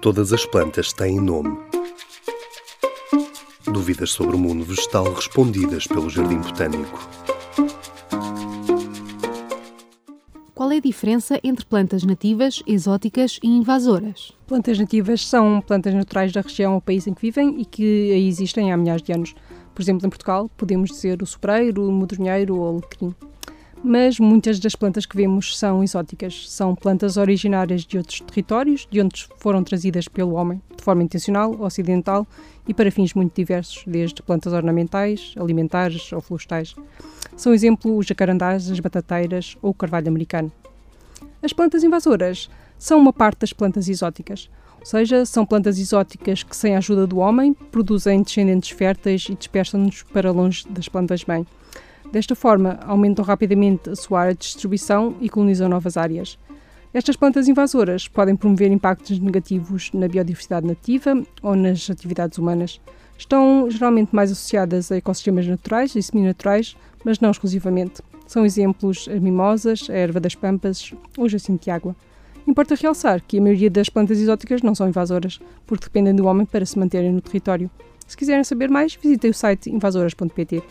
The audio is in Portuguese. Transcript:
Todas as plantas têm nome. Dúvidas sobre o mundo vegetal respondidas pelo Jardim Botânico. Qual é a diferença entre plantas nativas, exóticas e invasoras? Plantas nativas são plantas naturais da região ou país em que vivem e que aí existem há milhares de anos. Por exemplo, em Portugal, podemos dizer o sobreiro, o modronheiro ou o alecrim mas muitas das plantas que vemos são exóticas. São plantas originárias de outros territórios, de onde foram trazidas pelo homem, de forma intencional ou acidental e para fins muito diversos, desde plantas ornamentais, alimentares ou florestais. São exemplo os jacarandás, as batateiras ou o carvalho americano. As plantas invasoras são uma parte das plantas exóticas, ou seja, são plantas exóticas que, sem a ajuda do homem, produzem descendentes férteis e dispersam-nos para longe das plantas-mãe. Desta forma, aumentam rapidamente a sua área de distribuição e colonizam novas áreas. Estas plantas invasoras podem promover impactos negativos na biodiversidade nativa ou nas atividades humanas. Estão geralmente mais associadas a ecossistemas naturais e semi-naturais, mas não exclusivamente. São exemplos as mimosas, a erva das pampas ou o jacinto de água. Importa realçar que a maioria das plantas exóticas não são invasoras, porque dependem do homem para se manterem no território. Se quiserem saber mais, visitem o site invasoras.pt.